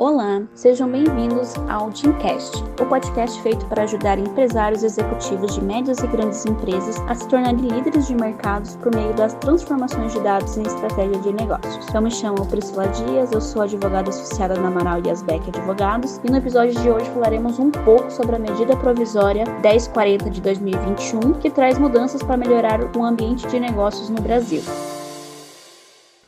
Olá, sejam bem-vindos ao Teamcast, o podcast feito para ajudar empresários executivos de médias e grandes empresas a se tornarem líderes de mercados por meio das transformações de dados em estratégia de negócios. Eu me chamo Priscila Dias, eu sou advogada associada na Amaral e Asbeck Advogados e no episódio de hoje falaremos um pouco sobre a medida provisória 1040 de 2021, que traz mudanças para melhorar o ambiente de negócios no Brasil.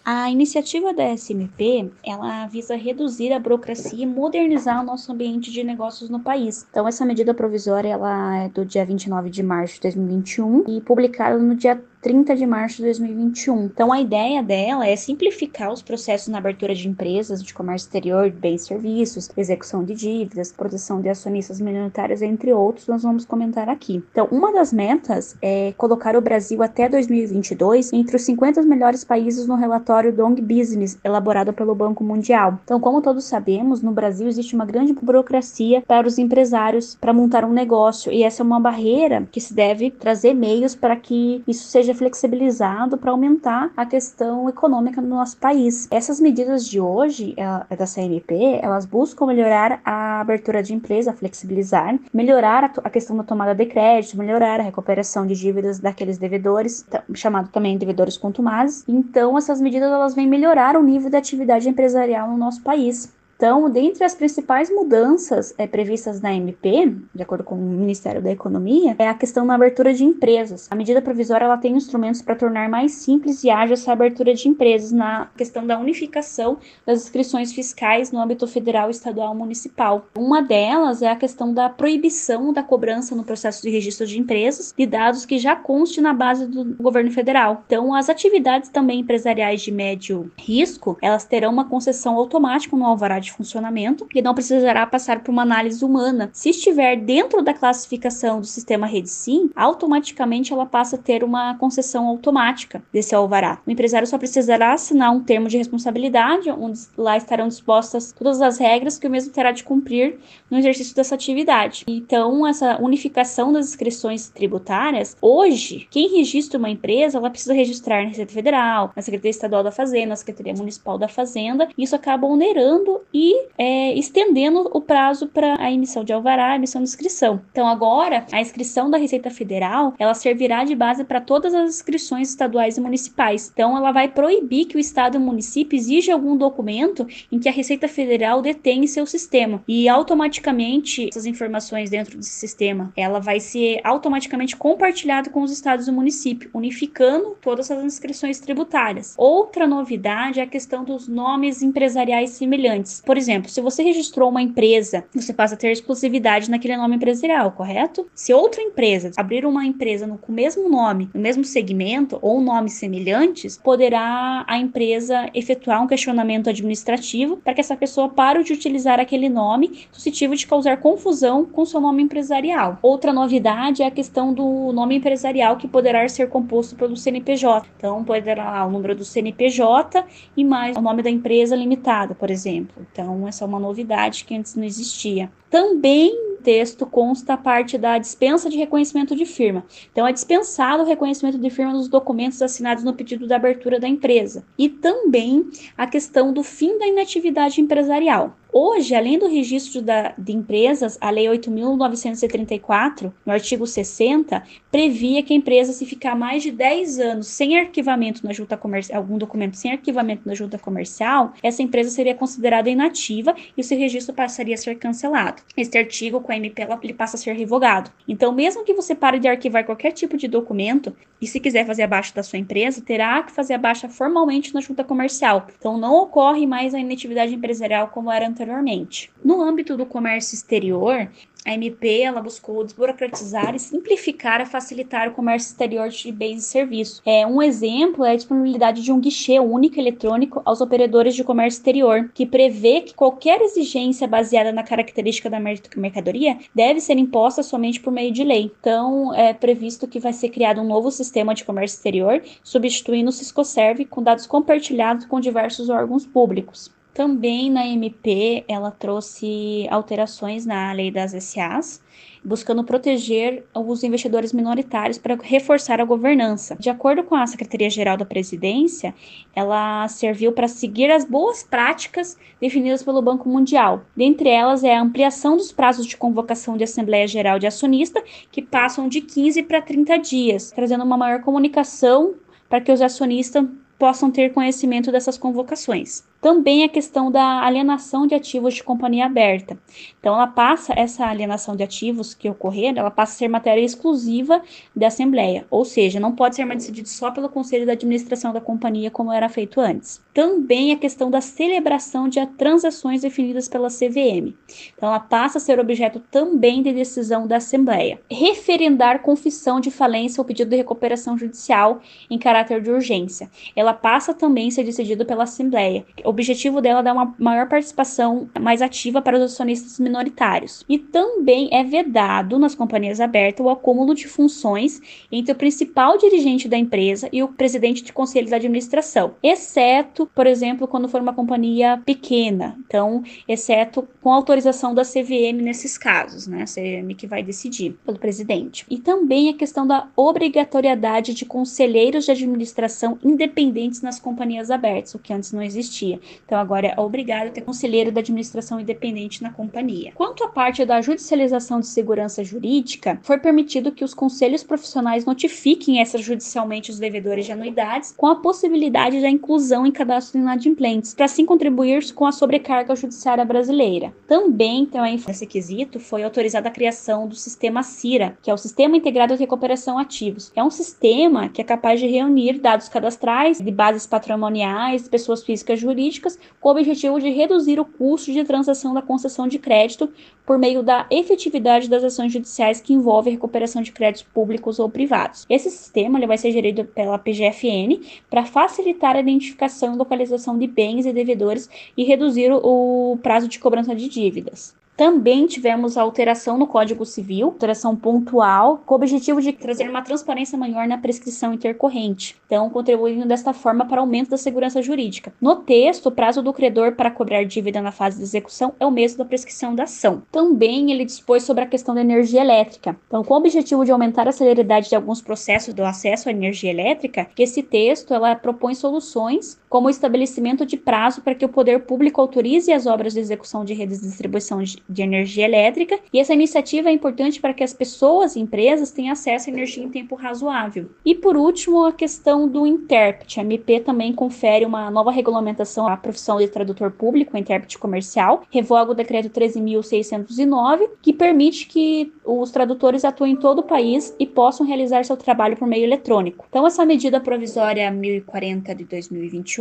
A iniciativa da SMP, ela visa reduzir a burocracia e modernizar o nosso ambiente de negócios no país. Então, essa medida provisória, ela é do dia 29 de março de 2021 e publicada no dia 30 de março de 2021. Então, a ideia dela é simplificar os processos na abertura de empresas de comércio exterior, de bens e serviços, execução de dívidas, proteção de acionistas minoritários, entre outros, nós vamos comentar aqui. Então, uma das metas é colocar o Brasil até 2022 entre os 50 melhores países no relatório Dong Business, elaborado pelo Banco Mundial. Então, como todos sabemos, no Brasil existe uma grande burocracia para os empresários para montar um negócio, e essa é uma barreira que se deve trazer meios para que isso seja seja flexibilizado para aumentar a questão econômica no nosso país. Essas medidas de hoje é, da CNP, elas buscam melhorar a abertura de empresa, flexibilizar, melhorar a, questão da tomada de crédito, melhorar a recuperação de dívidas daqueles devedores, chamado também devedores contumazes. Então, essas medidas elas vêm melhorar o nível de atividade empresarial no nosso país. Então, dentre as principais mudanças é, previstas na MP, de acordo com o Ministério da Economia, é a questão da abertura de empresas. A medida provisória ela tem instrumentos para tornar mais simples e ágil essa abertura de empresas na questão da unificação das inscrições fiscais no âmbito federal, estadual e municipal. Uma delas é a questão da proibição da cobrança no processo de registro de empresas de dados que já conste na base do governo federal. Então, as atividades também empresariais de médio risco, elas terão uma concessão automática no alvará de funcionamento e não precisará passar por uma análise humana. Se estiver dentro da classificação do sistema RedSim, automaticamente ela passa a ter uma concessão automática desse alvará. O empresário só precisará assinar um termo de responsabilidade, onde lá estarão dispostas todas as regras que o mesmo terá de cumprir no exercício dessa atividade. Então, essa unificação das inscrições tributárias, hoje, quem registra uma empresa, ela precisa registrar na Receita Federal, na Secretaria Estadual da Fazenda, na Secretaria Municipal da Fazenda. Isso acaba onerando e e é, estendendo o prazo para a emissão de alvará, a emissão de inscrição. Então, agora, a inscrição da Receita Federal, ela servirá de base para todas as inscrições estaduais e municipais. Então, ela vai proibir que o Estado e o município exija algum documento em que a Receita Federal detém seu sistema. E, automaticamente, essas informações dentro desse sistema, ela vai ser automaticamente compartilhada com os estados e municípios, unificando todas as inscrições tributárias. Outra novidade é a questão dos nomes empresariais semelhantes. Por exemplo, se você registrou uma empresa, você passa a ter exclusividade naquele nome empresarial, correto? Se outra empresa abrir uma empresa no, com o mesmo nome, no mesmo segmento ou nomes semelhantes, poderá a empresa efetuar um questionamento administrativo para que essa pessoa pare de utilizar aquele nome suscetível de causar confusão com seu nome empresarial. Outra novidade é a questão do nome empresarial que poderá ser composto pelo CNPJ. Então, poderá o número do CNPJ e mais o nome da empresa limitada, por exemplo. Então, essa é uma novidade que antes não existia. Também texto consta a parte da dispensa de reconhecimento de firma. Então, é dispensado o reconhecimento de firma nos documentos assinados no pedido da abertura da empresa. E também a questão do fim da inatividade empresarial. Hoje, além do registro da, de empresas, a Lei 8.934, no artigo 60, previa que a empresa, se ficar mais de 10 anos sem arquivamento na junta comercial, algum documento sem arquivamento na junta comercial, essa empresa seria considerada inativa e o seu registro passaria a ser cancelado. Este artigo, com a MP, ele passa a ser revogado. Então, mesmo que você pare de arquivar qualquer tipo de documento, e se quiser fazer a baixa da sua empresa, terá que fazer a baixa formalmente na junta comercial. Então, não ocorre mais a inatividade empresarial como era anteriormente anteriormente. No âmbito do comércio exterior, a MP ela buscou desburocratizar e simplificar e facilitar o comércio exterior de bens e serviços. É, um exemplo é a disponibilidade de um guichê único eletrônico aos operadores de comércio exterior, que prevê que qualquer exigência baseada na característica da mercadoria deve ser imposta somente por meio de lei. Então, é previsto que vai ser criado um novo sistema de comércio exterior, substituindo o Ciscoserve com dados compartilhados com diversos órgãos públicos. Também na MP, ela trouxe alterações na lei das SAs, buscando proteger os investidores minoritários para reforçar a governança. De acordo com a Secretaria-Geral da Presidência, ela serviu para seguir as boas práticas definidas pelo Banco Mundial. Dentre elas é a ampliação dos prazos de convocação de Assembleia Geral de Acionista, que passam de 15 para 30 dias, trazendo uma maior comunicação para que os acionistas possam ter conhecimento dessas convocações também a questão da alienação de ativos de companhia aberta. Então, ela passa essa alienação de ativos que ocorrer, ela passa a ser matéria exclusiva da Assembleia, ou seja, não pode ser mais decidido só pelo Conselho da Administração da companhia, como era feito antes. Também a questão da celebração de transações definidas pela CVM. Então, ela passa a ser objeto também de decisão da Assembleia. Referendar confissão de falência ou pedido de recuperação judicial em caráter de urgência. Ela passa também a ser decidida pela Assembleia objetivo dela é dar uma maior participação mais ativa para os acionistas minoritários. E também é vedado nas companhias abertas o acúmulo de funções entre o principal dirigente da empresa e o presidente de conselho da administração, exceto, por exemplo, quando for uma companhia pequena. Então, exceto com autorização da CVM nesses casos, né? A CVM que vai decidir pelo presidente. E também a questão da obrigatoriedade de conselheiros de administração independentes nas companhias abertas, o que antes não existia. Então agora é obrigado a ter conselheiro da administração independente na companhia. Quanto à parte da judicialização de segurança jurídica, foi permitido que os conselhos profissionais notifiquem extrajudicialmente os devedores de anuidades, com a possibilidade da inclusão em cadastro de inadimplentes, para assim contribuir com a sobrecarga judiciária brasileira. Também, também nesse quesito, foi autorizada a criação do sistema CIRA, que é o Sistema Integrado de Recuperação Ativos. É um sistema que é capaz de reunir dados cadastrais de bases patrimoniais, de pessoas físicas jurídicas jurídicas com o objetivo de reduzir o custo de transação da concessão de crédito por meio da efetividade das ações judiciais que envolvem recuperação de créditos públicos ou privados. Esse sistema ele vai ser gerido pela PGFN para facilitar a identificação e localização de bens e devedores e reduzir o prazo de cobrança de dívidas. Também tivemos a alteração no Código Civil, alteração pontual, com o objetivo de trazer uma transparência maior na prescrição intercorrente. Então, contribuindo desta forma para o aumento da segurança jurídica. No texto, o prazo do credor para cobrar dívida na fase de execução é o mesmo da prescrição da ação. Também ele dispôs sobre a questão da energia elétrica. Então, com o objetivo de aumentar a celeridade de alguns processos do acesso à energia elétrica, esse texto ela propõe soluções como o estabelecimento de prazo para que o poder público autorize as obras de execução de redes de distribuição de energia elétrica, e essa iniciativa é importante para que as pessoas e empresas tenham acesso à energia em tempo razoável. E por último, a questão do intérprete. A MP também confere uma nova regulamentação à profissão de tradutor público, intérprete comercial, revoga o decreto 13.609, que permite que os tradutores atuem em todo o país e possam realizar seu trabalho por meio eletrônico. Então, essa medida provisória 1040 de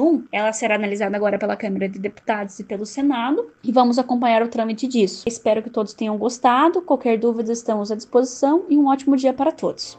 2021, ela será analisada agora pela Câmara de Deputados e pelo Senado, e vamos acompanhar o trâmite disso. Espero que todos tenham gostado. Qualquer dúvida, estamos à disposição e um ótimo dia para todos.